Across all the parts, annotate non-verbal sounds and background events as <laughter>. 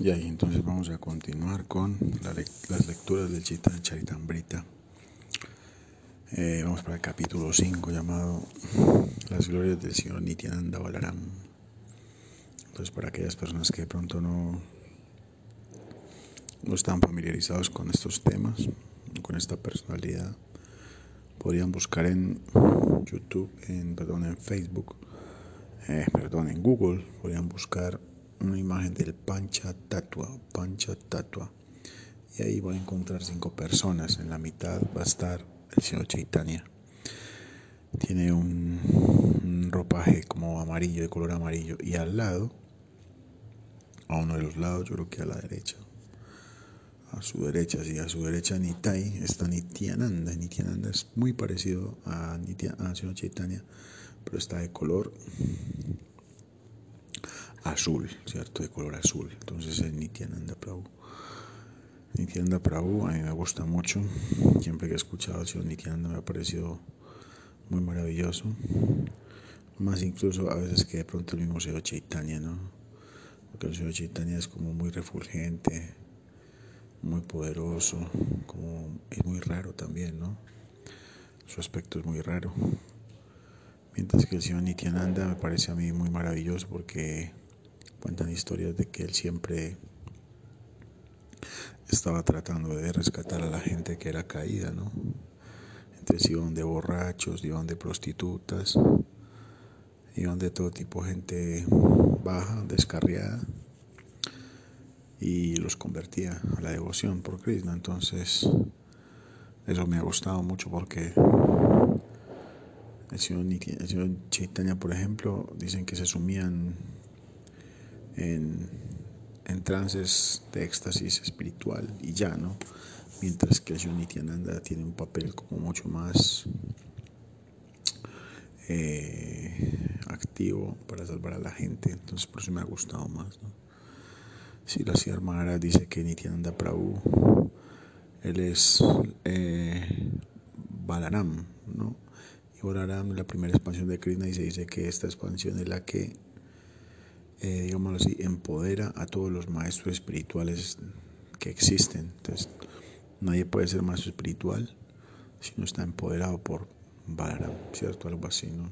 Y ahí entonces vamos a continuar con las lecturas del Chitan Charitambrita. Eh, vamos para el capítulo 5 llamado Las glorias del Señor Nityananda Balaram. Entonces para aquellas personas que de pronto no, no están familiarizados con estos temas, con esta personalidad, podrían buscar en YouTube, en, perdón, en Facebook, eh, perdón, en Google, podrían buscar una imagen del Pancha Tatua, Pancha Tatua. Y ahí va a encontrar cinco personas. En la mitad va a estar el señor Chaitanya. Tiene un, ropaje como amarillo, de color amarillo. Y al lado, a uno de los lados, yo creo que a la derecha, a su derecha, sí, a su derecha Nitai está Nityananda. Nityananda es muy parecido a, Nitya, a pero está de color azul, ¿cierto? De color azul. Entonces es Nityananda Prabhu. Nityananda Prabhu a mí me gusta mucho. Siempre que he escuchado a Nityananda me ha parecido muy maravilloso. Más incluso a veces que de pronto el mismo Señor Chaitanya, ¿no? Porque el Señor Chaitanya es como muy refulgente, muy poderoso, como es muy raro también, ¿no? Su aspecto es muy raro. Mientras que el Señor Nityananda me parece a mí muy maravilloso porque Cuentan historias de que él siempre estaba tratando de rescatar a la gente que era caída, ¿no? Entonces iban de borrachos, iban de prostitutas, iban de todo tipo de gente baja, descarriada, y los convertía a la devoción por Krishna. Entonces, eso me ha gustado mucho porque el señor, el señor Chaitanya, por ejemplo, dicen que se sumían en, trances de éxtasis espiritual y ya, ¿no? Mientras que el Nityananda tiene un papel como mucho más eh, activo para salvar a la gente, entonces por eso me ha gustado más, ¿no? Si la Sierra dice que Nityananda Prabhu, él es eh, Balaram, ¿no? Y Balaram, la primera expansión de Krishna, y se dice que esta expansión es la que eh, digámoslo así, empodera a todos los maestros espirituales que existen. Entonces, nadie puede ser maestro espiritual si no está empoderado por Balaram, ¿cierto? Algo así, ¿no?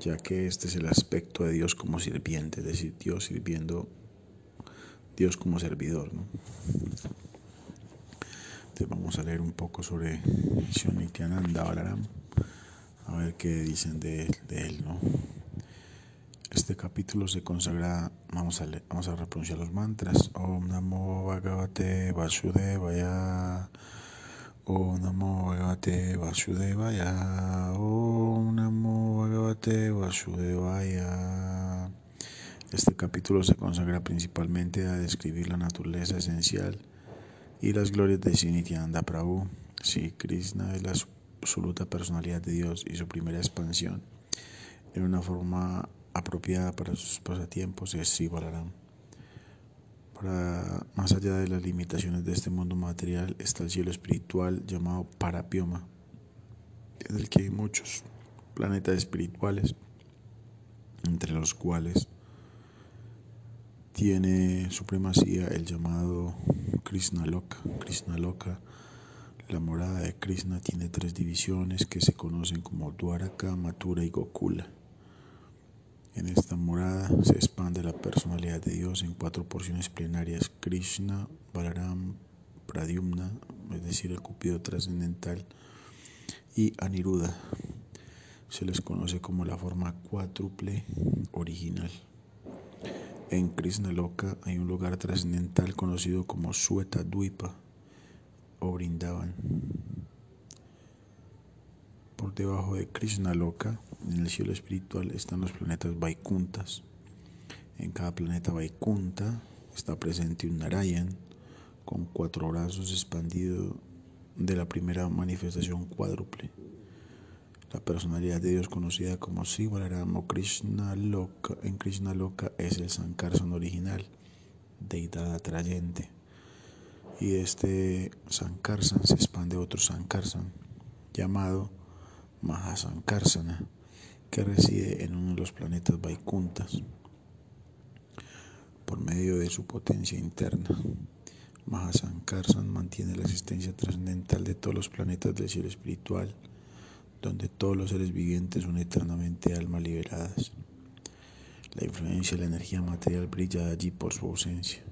Ya que este es el aspecto de Dios como sirviente, es decir, Dios sirviendo, Dios como servidor, ¿no? Entonces vamos a leer un poco sobre Shonityananda Balaram, a ver qué dicen de, de él, ¿no? Este capítulo se consagra, vamos a, vamos a repronunciar los mantras. Om Namo Bhagavate Vasudevaya. Om Namo Bhagavate Vasudevaya. Om Namo Bhagavate Vasudevaya. Este capítulo se consagra principalmente a describir la naturaleza esencial y las glorias de Sinityananda Prabhu. Si Krishna es la absoluta personalidad de Dios y su primera expansión en una forma apropiada para sus pasatiempos es Sivalarán. Para más allá de las limitaciones de este mundo material está el cielo espiritual llamado Parapioma, en el que hay muchos planetas espirituales, entre los cuales tiene supremacía el llamado Krishna Loka. Krishna Loka, la morada de Krishna, tiene tres divisiones que se conocen como Dwaraka, Mathura y Gokula. En esta morada se expande la personalidad de Dios en cuatro porciones plenarias: Krishna, Balaram, Pradyumna, es decir, el Cupido trascendental, y Aniruddha. Se les conoce como la forma cuádruple original. En Krishna Loka hay un lugar trascendental conocido como Sueta Dwipa o Brindavan. Por debajo de Krishna Loka, en el cielo espiritual, están los planetas Vaikuntas. En cada planeta Vaikunta está presente un Narayan con cuatro brazos expandidos de la primera manifestación cuádruple. La personalidad de Dios conocida como Sivaram o Krishna Loka en Krishna Loka es el Sankarsan original, deidad atrayente. Y este Sankarsan se expande otro Sankarsan llamado Mahasankarsana, que reside en uno de los planetas Vaikuntas. Por medio de su potencia interna. Mahasankarsan mantiene la existencia trascendental de todos los planetas del cielo espiritual, donde todos los seres vivientes son eternamente almas liberadas. La influencia de la energía material brilla allí por su ausencia.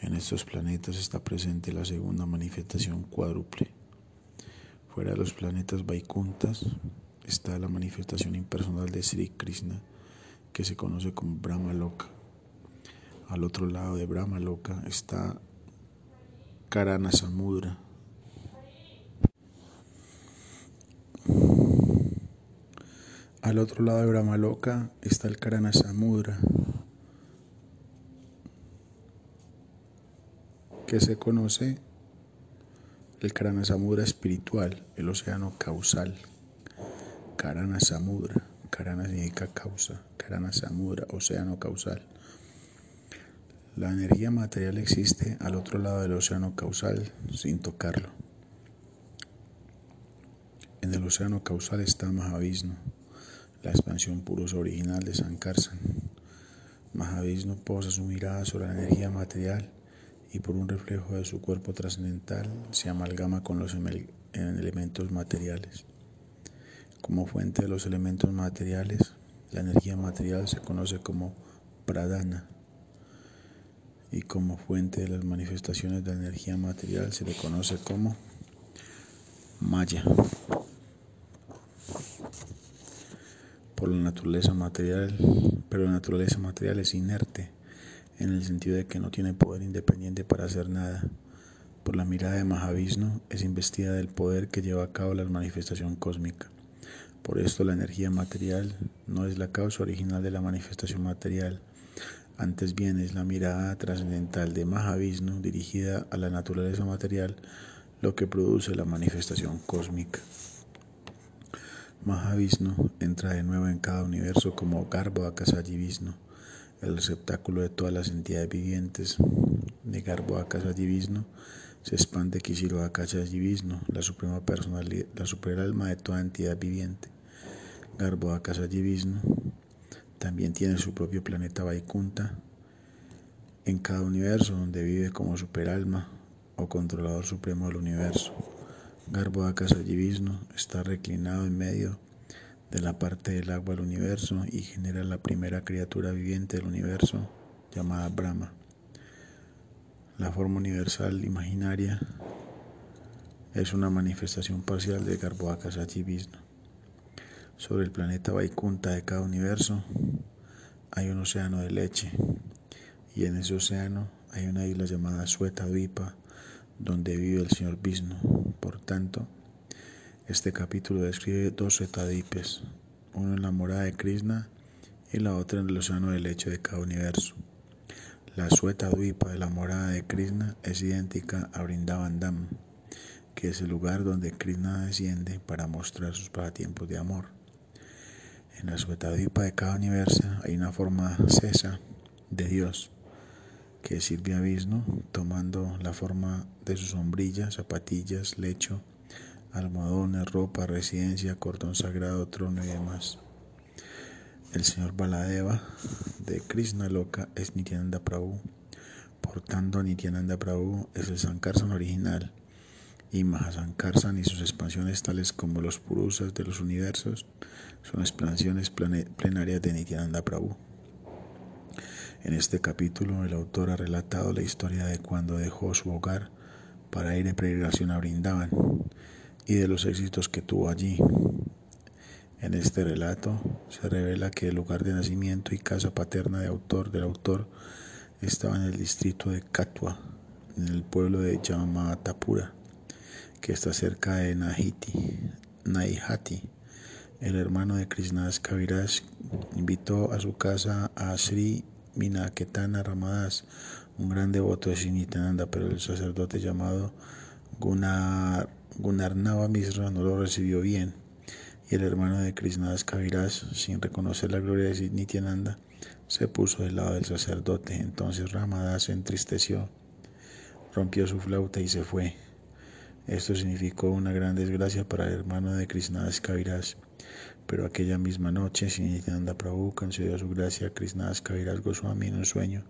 En estos planetas está presente la segunda manifestación cuádruple. Fuera de los planetas Vaikuntas está la manifestación impersonal de Sri Krishna, que se conoce como Brahma Loka. Al otro lado de Brahma Loka está Karana Samudra. Al otro lado de Brahma Loka está el Karana Samudra. que se conoce el Karana Samudra espiritual, el océano causal. Karana Samudra, Karana significa causa, Karana Samudra, océano causal. La energía material existe al otro lado del océano causal sin tocarlo. En el océano causal está Mahavishnu, la expansión purosa original de Sankarsan. Mahavishnu posa su mirada sobre la energía material y por un reflejo de su cuerpo trascendental se amalgama con los elementos materiales. Como fuente de los elementos materiales, la energía material se conoce como pradana y como fuente de las manifestaciones de la energía material se le conoce como maya. Por la naturaleza material, pero la naturaleza material es inerte en el sentido de que no tiene poder independiente para hacer nada. Por la mirada de Mahavishnu es investida del poder que lleva a cabo la manifestación cósmica. Por esto la energía material no es la causa original de la manifestación material, antes bien es la mirada trascendental de Mahavishnu dirigida a la naturaleza material lo que produce la manifestación cósmica. Mahavishnu entra de nuevo en cada universo como Garbha Akasayi Vishnu el receptáculo de todas las entidades vivientes de Garbo Akasa Divisno, se expande Kisiro Akasa Divisno, la suprema personalidad, la super alma de toda entidad viviente. Garbo Akasa Divisno también tiene su propio planeta Vaikunta en cada universo donde vive como superalma o controlador supremo del universo. Garbo Akasa Divisno está reclinado en medio de la parte del agua del universo y genera la primera criatura viviente del universo llamada Brahma. La forma universal imaginaria es una manifestación parcial de Garbhoakasati Vishnu. Sobre el planeta Vaikunta de cada universo hay un océano de leche y en ese océano hay una isla llamada Sueta Dvipa donde vive el señor Vishnu. Por tanto, este capítulo describe dos etadipes, uno en la morada de Krishna y la otra en el océano del lecho de cada universo. La sueta duipa de la morada de Krishna es idéntica a Vrindavandam, que es el lugar donde Krishna desciende para mostrar sus pasatiempos de amor. En la sueta duipa de cada universo hay una forma cesa de Dios que sirve a Vishnu tomando la forma de su sombrilla, zapatillas, lecho, almohadones, ropa, residencia, cordón sagrado, trono y demás. El señor Baladeva de Krishna Loka es Nityananda Prabhu. Por tanto, Nityananda Prabhu es el Sankarsan original y Mahasankarsan y sus expansiones tales como los Purusas de los universos son expansiones plenarias de Nityananda Prabhu. En este capítulo el autor ha relatado la historia de cuando dejó su hogar para ir de peregrinación a Brindavan y de los éxitos que tuvo allí. En este relato se revela que el lugar de nacimiento y casa paterna de autor, del autor estaba en el distrito de Katwa, en el pueblo de Yamatapura, que está cerca de Nahiti, Naihati. El hermano de Krishnas Kaviraj invitó a su casa a Sri Minaketana Ramadas, un gran devoto de Sinitananda, pero el sacerdote llamado Gunar Gunarnava Misra no lo recibió bien, y el hermano de Krishnadas Kaviraj, sin reconocer la gloria de Nityananda, se puso del lado del sacerdote. Entonces Ramadas se entristeció, rompió su flauta y se fue. Esto significó una gran desgracia para el hermano de Krishnadas Kaviraj. Pero aquella misma noche, Nityananda Prabhu concedió su gracia a Krishnadas Kaviraj Goswami en un sueño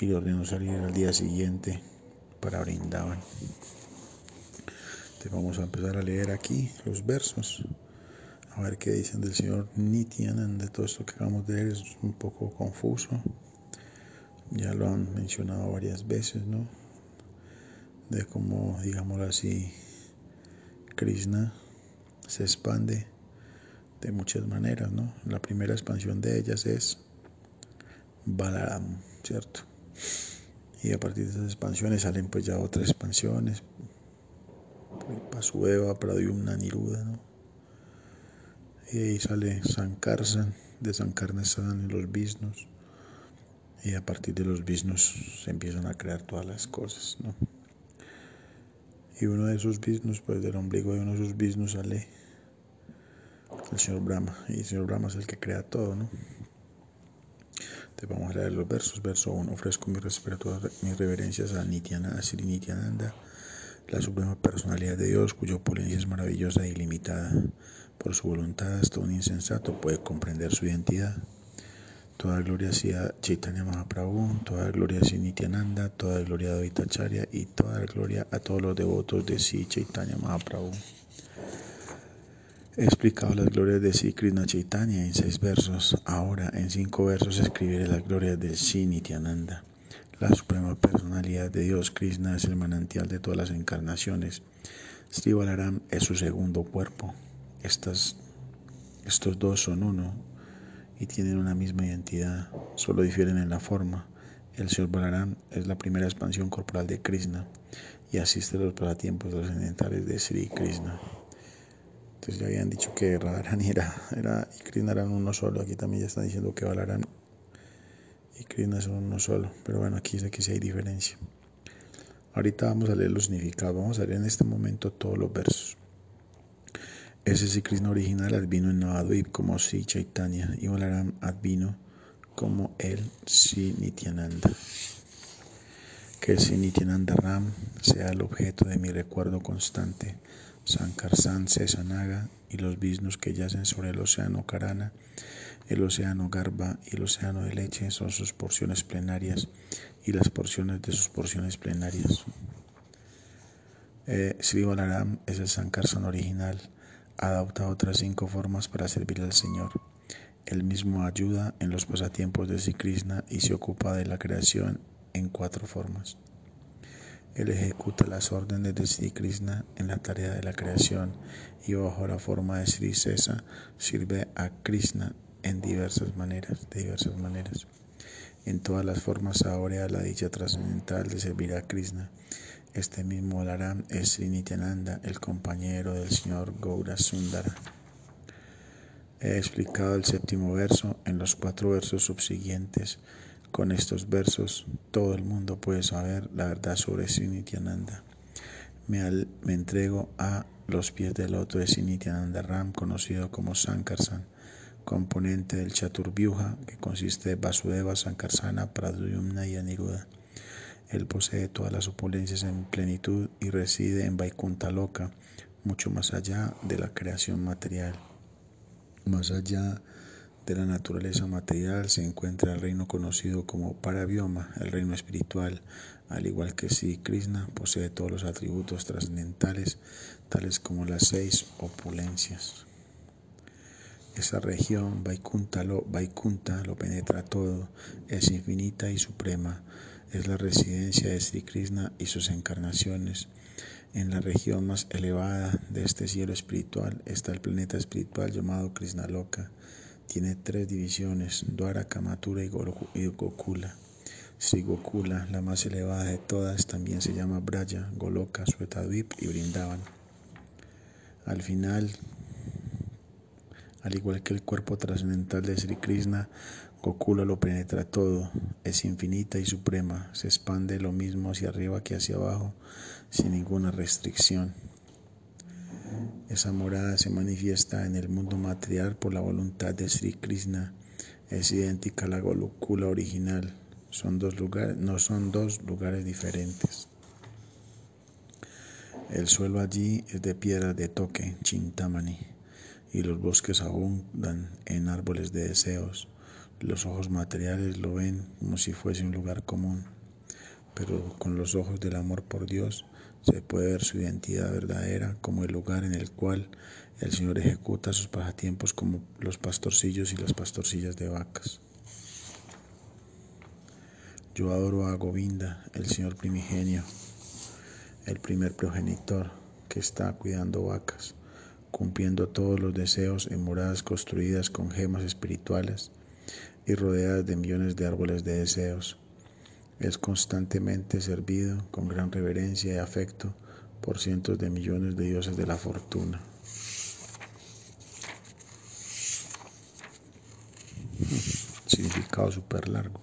y le ordenó salir al día siguiente para brindaban. Entonces vamos a empezar a leer aquí los versos. A ver qué dicen del señor Nityananda. Todo esto que acabamos de leer es un poco confuso. Ya lo han mencionado varias veces, ¿no? De cómo, digámoslo así, Krishna se expande de muchas maneras, ¿no? La primera expansión de ellas es Balaram, ¿cierto? Y a partir de esas expansiones salen pues ya otras expansiones, Pasueva, Pradyumna, Niruda, ¿no? Y ahí sale Sankarsan, de Sankarnasan y los Visnus. Y a partir de los Visnus se empiezan a crear todas las cosas, ¿no? Y uno de esos Visnus, pues del ombligo de uno de esos Visnus sale el señor Brahma. Y el señor Brahma es el que crea todo, ¿no? Entonces vamos a leer los versos. Verso 1. Ofrezco mis, mis reverencias a Nityananda, Sri Nityananda, la suprema personalidad de Dios, cuya opulencia es maravillosa e ilimitada. Por su voluntad, hasta un insensato puede comprender su identidad. Toda gloria sea Chaitanya Mahaprabhu, toda gloria sea Nityananda, toda gloria a Davitacharya y toda gloria a todos los devotos de Sri Chaitanya Mahaprabhu. He explicado las glorias de Sri Krishna Chaitanya en seis versos. Ahora, en cinco versos, escribiré las glorias de Sri Nityananda. La suprema personalidad de Dios, Krishna, es el manantial de todas las encarnaciones. Sri Balaram es su segundo cuerpo. Estas, estos dos son uno y tienen una misma identidad, solo difieren en la forma. El Señor Balaram es la primera expansión corporal de Krishna y asiste a los pasatiempos trascendentales de Sri Krishna. Entonces ya habían dicho que Radharani era, era y Krishna eran uno solo. Aquí también ya están diciendo que Balaram y Krishna son uno solo. Pero bueno, aquí dice que sí hay diferencia. Ahorita vamos a leer los significados. Vamos a leer en este momento todos los versos. Ese sí Krishna original advino en Navadvip como Si Chaitanya y Balaram advino como el Si Nityananda. Que el Si Nityananda Ram sea el objeto de mi recuerdo constante Sankarsan Sesanaga y los Visnus que yacen sobre el océano Karana, el océano Garba y el océano de leche son sus porciones plenarias y las porciones de sus porciones plenarias. Eh, Balaram es el Sankarsan original, adopta otras cinco formas para servir al Señor. Él mismo ayuda en los pasatiempos de Sri Krishna y se ocupa de la creación en cuatro formas. Él ejecuta las órdenes de Sri Krishna en la tarea de la creación y bajo la forma de Sri Sesa sirve a Krishna en diversas maneras, de diversas maneras. En todas las formas saborea la dicha trascendental de servir a Krishna. Este mismo Alaram es Sri Nityananda, el compañero del señor Gaura Sundara. He explicado el séptimo verso en los cuatro versos subsiguientes. Con estos versos todo el mundo puede saber la verdad sobre Sinityananda. Me, me entrego a los pies del loto de Sinityananda Ram, conocido como Sankarsan, componente del Chaturvyuha, que consiste de Vasudeva, Sankarsana, Pradyumna y Aniruddha. Él posee todas las opulencias en plenitud y reside en Vaikunta Loka, mucho más allá de la creación material, más allá de la naturaleza material se encuentra el reino conocido como Parabioma, el reino espiritual, al igual que si Krishna posee todos los atributos trascendentales, tales como las seis opulencias. Esa región, Vaikunta Vaikunta, lo penetra todo, es infinita y suprema, es la residencia de Sri Krishna y sus encarnaciones. En la región más elevada de este cielo espiritual está el planeta espiritual llamado Krishna Loka tiene tres divisiones, Dwaraka, Mathura y Gokula. Sri Gokula, la más elevada de todas, también se llama Braya, Goloka, Swetadvip y Brindavan. Al final, al igual que el cuerpo trascendental de Sri Krishna, Gokula lo penetra todo, es infinita y suprema, se expande lo mismo hacia arriba que hacia abajo, sin ninguna restricción. Esa morada se manifiesta en el mundo material por la voluntad de Sri Krishna. Es idéntica a la Golokula original. Son dos lugares, no son dos lugares diferentes. El suelo allí es de piedra de toque, chintamani, y los bosques abundan en árboles de deseos. Los ojos materiales lo ven como si fuese un lugar común, pero con los ojos del amor por Dios se puede ver su identidad verdadera como el lugar en el cual el Señor ejecuta sus pasatiempos como los pastorcillos y las pastorcillas de vacas. Yo adoro a Govinda, el Señor primigenio, el primer progenitor que está cuidando vacas, cumpliendo todos los deseos en moradas construidas con gemas espirituales y rodeadas de millones de árboles de deseos. Es constantemente servido con gran reverencia y afecto por cientos de millones de dioses de la fortuna. <laughs> Significado súper largo.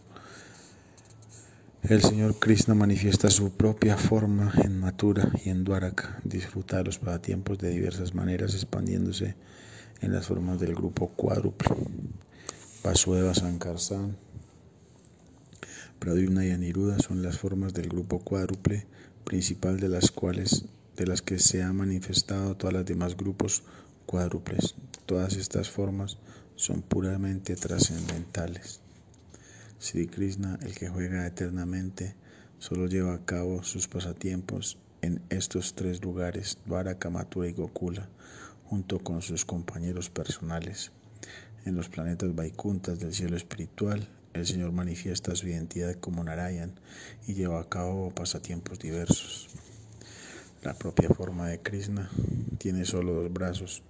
El Señor Krishna manifiesta su propia forma en Mathura y en Dwaraka, disfruta de los pasatiempos de diversas maneras, expandiéndose en las formas del grupo cuádruple. Vasudeva Sankarsan, Pradyumna y Aniruddha son las formas del grupo cuádruple, principal de las cuales de las que se han manifestado todas las demás grupos cuádruples. Todas estas formas son puramente trascendentales. Sri Krishna, el que juega eternamente, solo lleva a cabo sus pasatiempos en estos tres lugares, Dwaraka, Mathura y Gokula, junto con sus compañeros personales. En los planetas Vaikuntas del cielo espiritual, el Señor manifiesta su identidad como Narayan y lleva a cabo pasatiempos diversos. La propia forma de Krishna tiene solo dos brazos,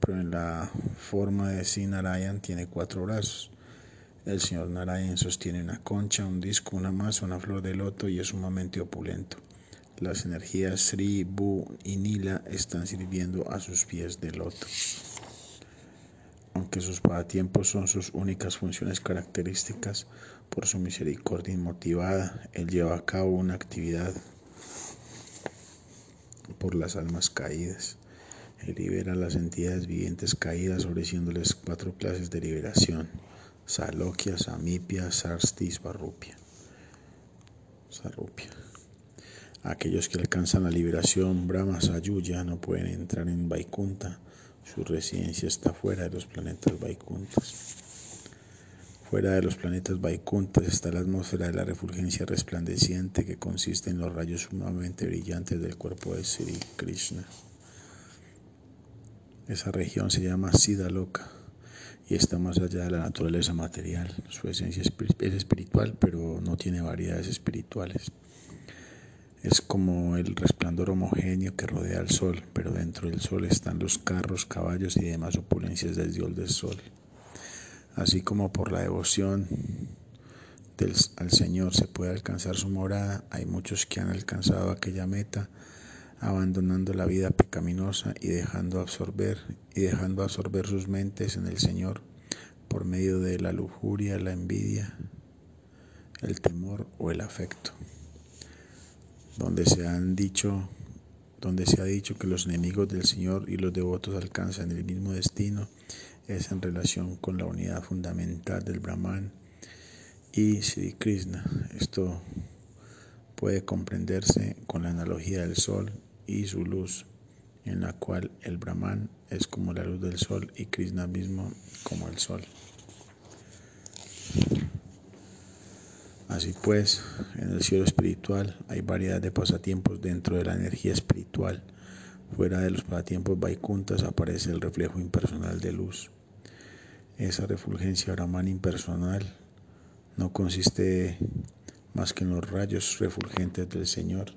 pero en la forma de Sri Narayan tiene cuatro brazos. El señor Narayan sostiene una concha, un disco, una masa, una flor de loto y es sumamente opulento. Las energías Sri, Bu y Nila están sirviendo a sus pies de loto. Aunque sus pasatiempos son sus únicas funciones características, por su misericordia inmotivada, Él lleva a cabo una actividad por las almas caídas. Él libera a las entidades vivientes caídas, ofreciéndoles cuatro clases de liberación Salokya, Samipia, Sarsti, Svarupia. Sarupia. Aquellos que alcanzan la liberación Brahma Sayuya no pueden entrar en Vaikunta. Su residencia está fuera de los planetas Vaikuntas. Fuera de los planetas Vaikuntas está la atmósfera de la refulgencia resplandeciente que consiste en los rayos sumamente brillantes del cuerpo de Sri Krishna. Esa región se llama Siddhaloka y está más allá de la naturaleza material. Su esencia es espiritual, pero no tiene variedades espirituales. Es como el resplandor homogéneo que rodea al sol, pero dentro del sol están los carros, caballos y demás opulencias del dios del sol. Así como por la devoción al Señor se puede alcanzar su morada, hay muchos que han alcanzado aquella meta abandonando la vida pecaminosa y dejando absorber y dejando absorber sus mentes en el Señor por medio de la lujuria, la envidia, el temor o el afecto. Donde se han dicho donde se ha dicho que los enemigos del Señor y los devotos alcanzan el mismo destino es en relación con la unidad fundamental del Brahman y Sri Krishna. Esto puede comprenderse con la analogía del sol y su luz, en la cual el Brahman es como la luz del sol y Krishna mismo como el sol. Así pues, en el cielo espiritual hay variedad de pasatiempos dentro de la energía espiritual. Fuera de los pasatiempos vaikuntas aparece el reflejo impersonal de luz. Esa refulgencia brahman impersonal no consiste más que en los rayos refulgentes del Señor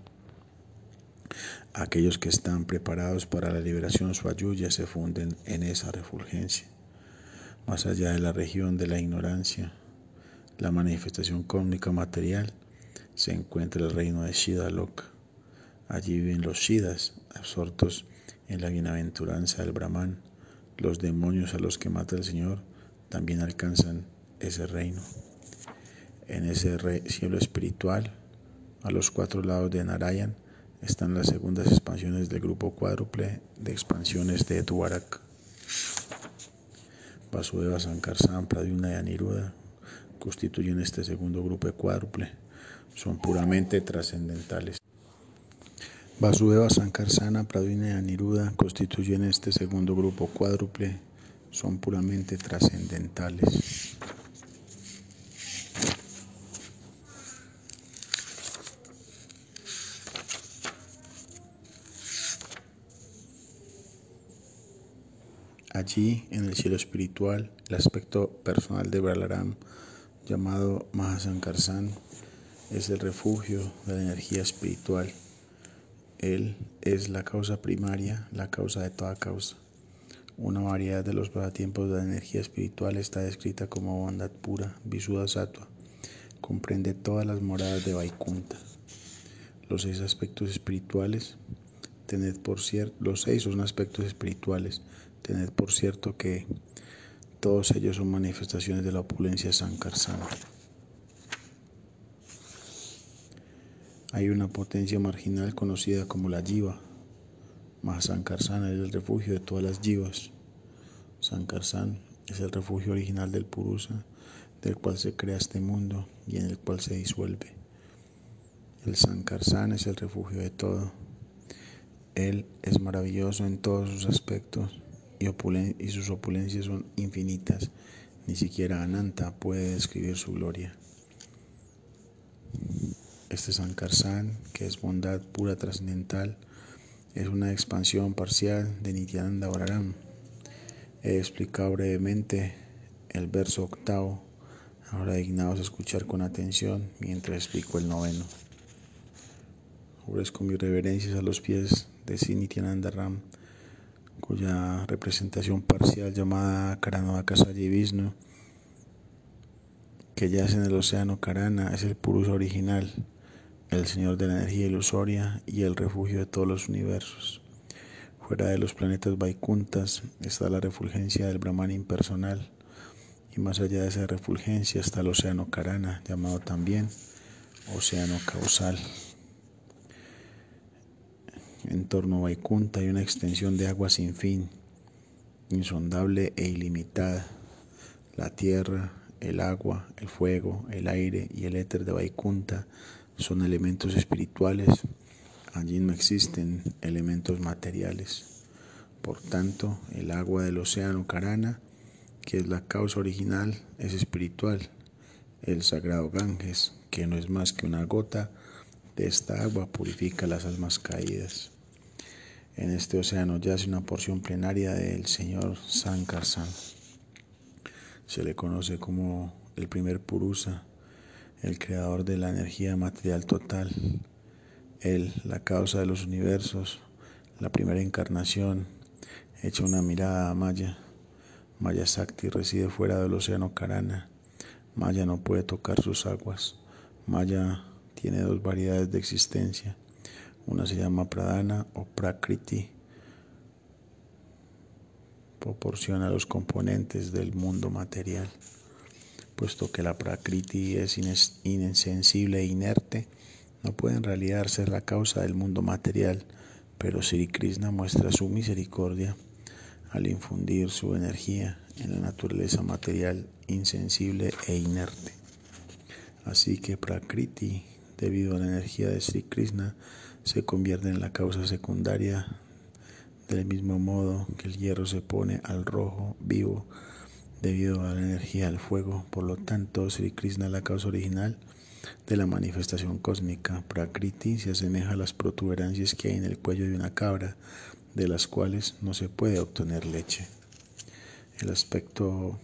Aquellos que están preparados para la liberación suayuya se funden en esa refulgencia. Más allá de la región de la ignorancia, la manifestación cósmica material, se encuentra el reino de Shidaloka. Allí viven los Shidas, absortos en la bienaventuranza del Brahman. Los demonios a los que mata el Señor también alcanzan ese reino. En ese cielo espiritual, a los cuatro lados de Narayan, están las segundas expansiones del grupo cuádruple de expansiones de Dwarak. Vasudeva, Sankarsan, Pradyumna y constituyen este segundo grupo cuádruple. Son puramente trascendentales. Vasudeva, Sankarsana, Pradvina y Aniruddha constituyen este segundo grupo cuádruple, son puramente trascendentales. Allí, en el cielo espiritual, el aspecto personal de Balaram, llamado Mahasankarsan, es el refugio de la energía espiritual. Él es la causa primaria, la causa de toda causa. Una variedad de los pasatiempos de la energía espiritual está descrita como bondad pura, Visuddha Sattva. Comprende todas las moradas de Vaikunta. Los seis aspectos espirituales, tened por cierto, los seis son aspectos espirituales, tened por cierto que todos ellos son manifestaciones de la opulencia sankarsana. Hay una potencia marginal conocida como la Jiva. Mahasankarsana es el refugio de todas las Jivas. Sankarsan es el refugio original del Purusa, del cual se crea este mundo y en el cual se disuelve. El Sankarsan es el refugio de todo. Él es maravilloso en todos sus aspectos y, sus opulencias son infinitas. Ni siquiera Ananta puede describir su gloria. Este Sankarsan, que es bondad pura trascendental, es una expansión parcial de Nityananda Balaram. He explicado brevemente el verso octavo, ahora dignados a escuchar con atención mientras explico el noveno. Ofrezco mis reverencias a los pies de Nityananda Ram cuya representación parcial llamada Karanavakasayi Vishnu, que yace en el océano Karana, es el Purusa original, el señor de la energía ilusoria y el refugio de todos los universos. Fuera de los planetas Vaikuntas está la refulgencia del Brahman impersonal, y más allá de esa refulgencia está el océano Karana, llamado también océano causal. En torno a Vaikunta hay una extensión de agua sin fin, insondable e ilimitada. La tierra, el agua, el fuego, el aire y el éter de Vaikunta son elementos espirituales. Allí no existen elementos materiales. Por tanto, el agua del océano Karana, que es la causa original, es espiritual. El sagrado Ganges, que no es más que una gota, de esta agua purifica las almas caídas. En este océano yace una porción plenaria del Señor Sankarsan. Se le conoce como el primer Purusa, el creador de la energía material total, Él, la causa de los universos, la primera encarnación, echa una mirada a Maya. Maya Sakti reside fuera del océano Karana. Maya no puede tocar sus aguas. Maya tiene dos variedades de existencia. Una se llama Pradana o Prakriti. Proporciona los componentes del mundo material. Puesto que la Prakriti es insensible e inerte, no puede en realidad ser la causa del mundo material, pero Sri Krishna muestra su misericordia al infundir su energía en la naturaleza material insensible e inerte. Así que Prakriti debido a la energía de Sri Krishna, se convierte en la causa secundaria del mismo modo que el hierro se pone al rojo vivo debido a la energía del fuego. Por lo tanto, Sri Krishna es la causa original de la manifestación cósmica. Prakriti se asemeja a las protuberancias que hay en el cuello de una cabra, de las cuales no se puede obtener leche. El aspecto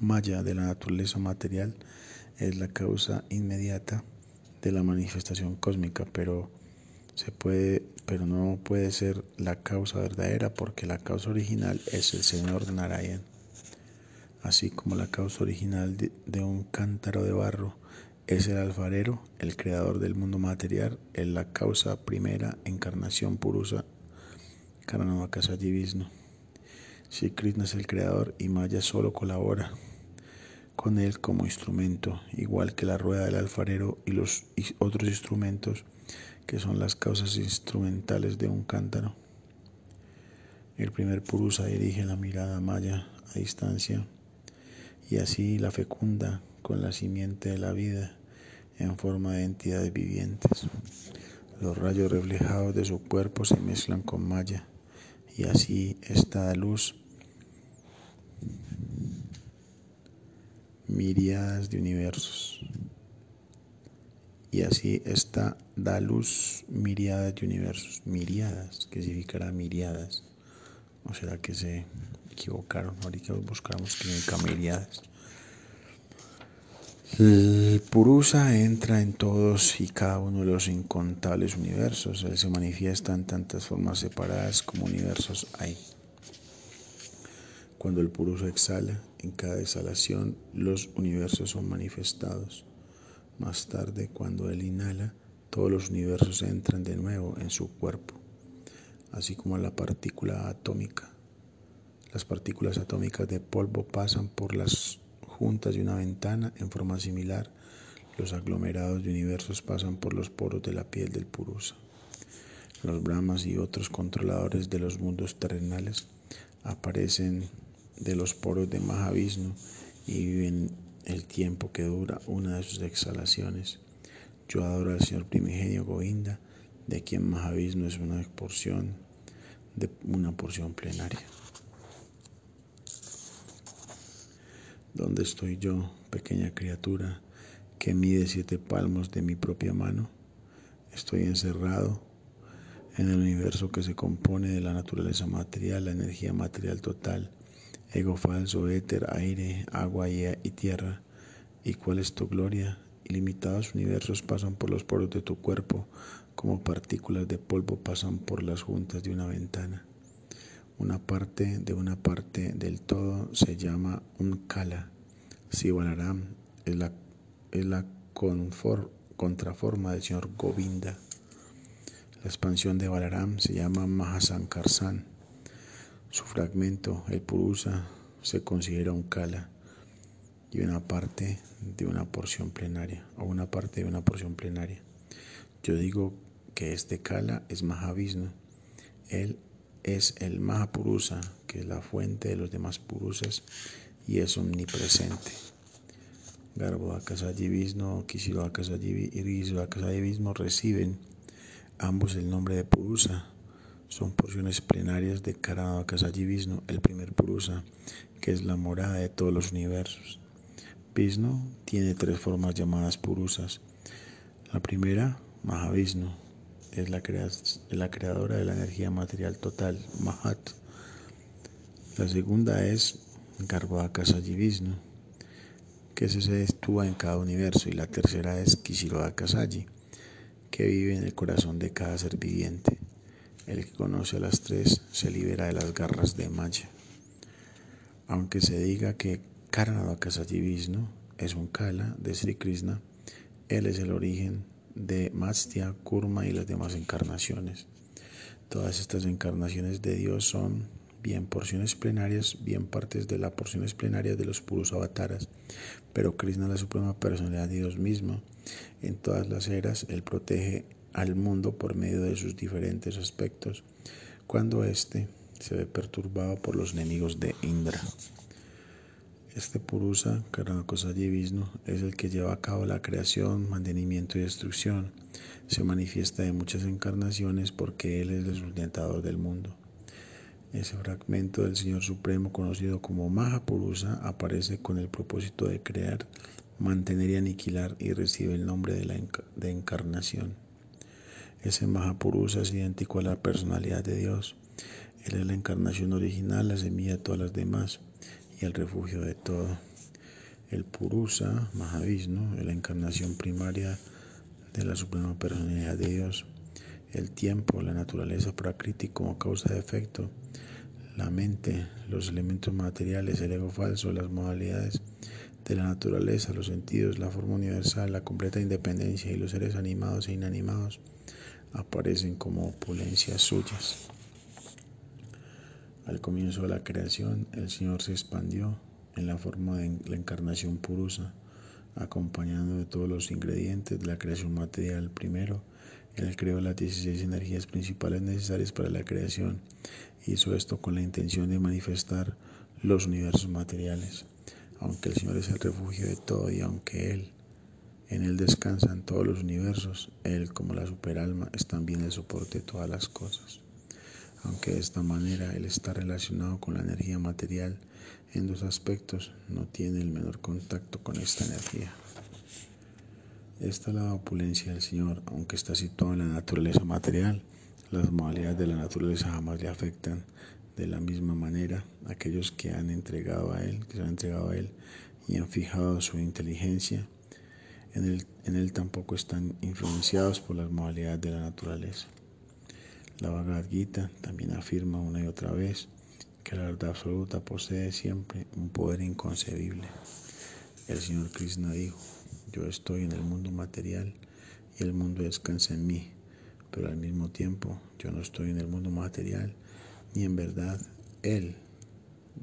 maya de la naturaleza material es la causa inmediata de la manifestación cósmica, pero se puede, pero no puede ser la causa verdadera porque la causa original es el Señor Narayan. Así como la causa original de, un cántaro de barro es el alfarero, el creador del mundo material, es la causa primera encarnación purusa Karanavakasayi Vishnu. Si Krishna es el creador y Maya solo colabora con él como instrumento, igual que la rueda del alfarero y los otros instrumentos que son las causas instrumentales de un cántaro. El primer Purusa dirige la mirada maya a distancia y así la fecunda con la simiente de la vida en forma de entidades vivientes. Los rayos reflejados de su cuerpo se mezclan con Maya y así esta luz miriadas de universos. Y así está da luz miriadas de universos. Miriadas, que significará miriadas. ¿O será que se equivocaron? Ahorita buscamos que significa miriadas. El Purusa entra en todos y cada uno de los incontables universos. Él se manifiesta en tantas formas separadas como universos hay. Cuando el Purusa exhala, en cada exhalación los universos son manifestados. Más tarde, cuando él inhala, todos los universos entran de nuevo en su cuerpo, así como la partícula atómica. Las partículas atómicas de polvo pasan por las juntas de una ventana en forma similar. Los aglomerados de universos pasan por los poros de la piel del Purusa. Los Brahmas y otros controladores de los mundos terrenales aparecen de los poros de Mahavishnu y viven el tiempo que dura una de sus exhalaciones. Yo adoro al Señor primigenio Govinda, de quien Mahavishnu es una porción de una porción plenaria. ¿Dónde estoy yo, pequeña criatura, que mide siete palmos de mi propia mano? Estoy encerrado en el universo que se compone de la naturaleza material, la energía material total, ego falso, éter, aire, agua y, tierra. ¿Y cuál es tu gloria? Ilimitados universos pasan por los poros de tu cuerpo, como partículas de polvo pasan por las juntas de una ventana. Una parte de una parte del todo se llama un kala. Si es la, es la contraforma del señor Govinda. La expansión de Balaram se llama Mahasankarsan. Su fragmento, el Purusa, se considera un kala y una parte de una porción plenaria, o una parte de una porción plenaria. Yo digo que este kala es Mahavishnu. Él es el Mahapurusa, que es la fuente de los demás purusas y es omnipresente. Garbhodakasayi Vishnu, Kishirodakasayi y reciben ambos el nombre de Purusa son porciones plenarias de Karanavakasayi Vishnu, el primer Purusa, que es la morada de todos los universos. Vishnu tiene tres formas llamadas Purusas. La primera, Mahavishnu, es la, creadora de la energía material total, Mahat. La segunda es Garbhodakasayi Vishnu, que se sitúa en cada universo. Y la tercera es Kishirodakasayi, que vive en el corazón de cada ser viviente. El que conoce a las tres se libera de las garras de Maya. Aunque se diga que Karanavakasayi Vishnu es un Kala de Sri Krishna, él es el origen de Mastya, Kurma y las demás encarnaciones. Todas estas encarnaciones de Dios son bien porciones plenarias, bien partes de las porciones plenarias de los puros avataras, pero Krishna, la suprema personalidad de Dios mismo, en todas las eras, Él protege al mundo por medio de sus diferentes aspectos, cuando éste se ve perturbado por los enemigos de Indra. Este Purusa, Karanakosayi Vishnu, es el que lleva a cabo la creación, mantenimiento y destrucción. Se manifiesta en muchas encarnaciones porque Él es el sustentador del mundo. Ese fragmento del Señor Supremo, conocido como Mahapurusa, aparece con el propósito de crear, mantener y aniquilar y recibe el nombre de la de encarnación. Ese Mahapurusa es idéntico a la personalidad de Dios. Él es la encarnación original, la semilla de todas las demás y el refugio de todo. El Purusa, Mahavishnu, es la encarnación primaria de la suprema personalidad de Dios. El tiempo, la naturaleza prakriti como causa de efecto, la mente, los elementos materiales, el ego falso, las modalidades de la naturaleza, los sentidos, la forma universal, la completa independencia y los seres animados e inanimados aparecen como opulencias suyas. Al comienzo de la creación, el Señor se expandió en la forma de la encarnación purusa, acompañando de todos los ingredientes de la creación material. Primero, Él creó las 16 energías principales necesarias para la creación. Hizo esto con la intención de manifestar los universos materiales. Aunque el Señor es el refugio de todo y aunque Él En Él descansan todos los universos. Él, como la superalma, es también el soporte de todas las cosas. Aunque de esta manera Él está relacionado con la energía material en dos aspectos, no tiene el menor contacto con esta energía. Esta es la opulencia del Señor, aunque está situado en la naturaleza material, las modalidades de la naturaleza jamás le afectan de la misma manera aquellos que han entregado a Él, que se han entregado a Él y han fijado su inteligencia en él, en él tampoco están influenciados por las modalidades de la naturaleza. La Bhagavad Gita también afirma una y otra vez que la verdad absoluta posee siempre un poder inconcebible. El Señor Krishna dijo, yo estoy en el mundo material y el mundo descansa en mí, pero al mismo tiempo yo no estoy en el mundo material ni en verdad Él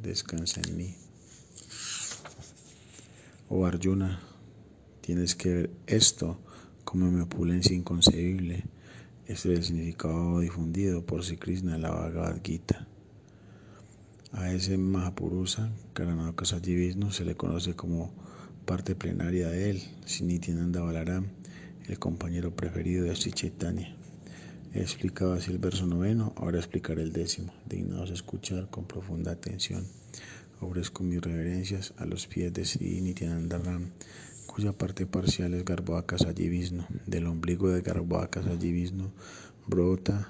descansa en mí. Oh Arjuna, Tienes que ver esto como mi opulencia inconcebible. Este es el significado difundido por Sri Krishna en la Bhagavad Gita. A ese Mahapurusa, Karanaka Vishnu, se le conoce como parte plenaria de él, Sinityananda Balaram, el compañero preferido de Sri Chaitanya. He explicado así el verso noveno, ahora explicaré el décimo. Dignados escuchar con profunda atención. Ofrezco mis reverencias a los pies de Sri Nityananda Ram, cuya parte parcial es Garbhoaka Sajivisno. Del ombligo de Garbhoaka Sajivisno brota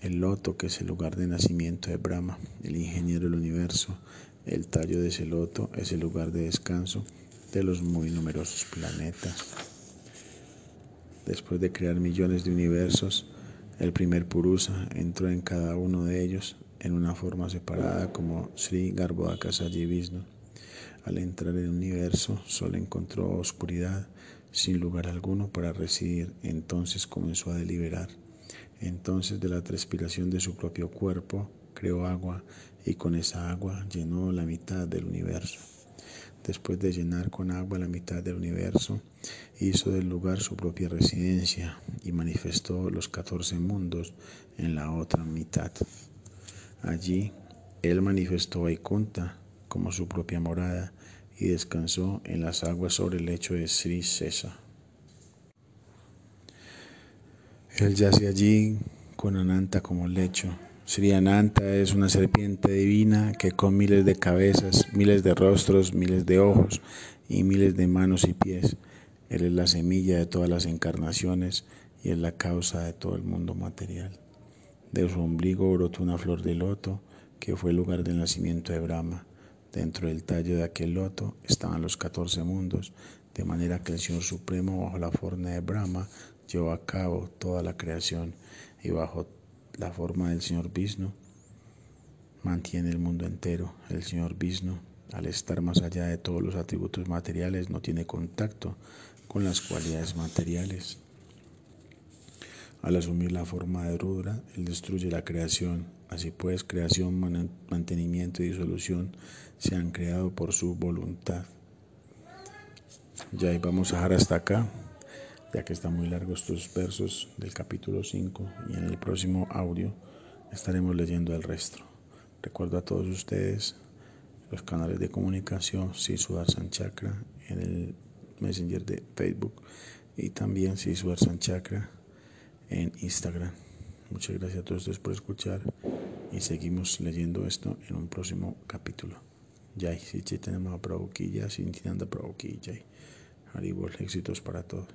el loto, que es el lugar de nacimiento de Brahma, el ingeniero del universo. El tallo de ese loto es el lugar de descanso de los muy numerosos planetas. Después de crear millones de universos, el primer Purusa entró en cada uno de ellos en una forma separada como Sri Garbhoaka Vishnu. Al entrar en el universo, solo encontró oscuridad sin lugar alguno para residir. Entonces comenzó a deliberar. Entonces de la transpiración de su propio cuerpo creó agua y con esa agua llenó la mitad del universo. Después de llenar con agua la mitad del universo, hizo del lugar su propia residencia y manifestó los catorce mundos en la otra mitad. Allí él manifestó Vaikunta como su propia morada y descansó en las aguas sobre el lecho de Sri Sesa. Él yace allí con Ananta como lecho. Sri Ananta es una serpiente divina que con miles de cabezas, miles de rostros, miles de ojos y miles de manos y pies. Él es la semilla de todas las encarnaciones y es la causa de todo el mundo material. De su ombligo brotó una flor de loto que fue el lugar del nacimiento de Brahma. Dentro del tallo de aquel loto estaban los catorce mundos, de manera que el Señor Supremo, bajo la forma de Brahma, llevó a cabo toda la creación y bajo la forma del Señor Vishnu mantiene el mundo entero. El Señor Vishnu, al estar más allá de todos los atributos materiales, no tiene contacto con las cualidades materiales. Al asumir la forma de Rudra, Él destruye la creación Así pues, creación, mantenimiento y disolución se han creado por su voluntad. Ya vamos a dejar hasta acá, ya que están muy largos estos versos del capítulo 5 y en el próximo audio estaremos leyendo el resto. Recuerdo a todos ustedes los canales de comunicación Sisudarsan Chakra en el Messenger de Facebook y también Sisudarsan Chakra en Instagram. Muchas gracias a todos ustedes por escuchar y seguimos leyendo esto en un próximo capítulo. Jai, si tenemos a Prabhu Ki, Jai, Sintinanda Prabhu Ki, Jai. Haribol, éxitos para todos.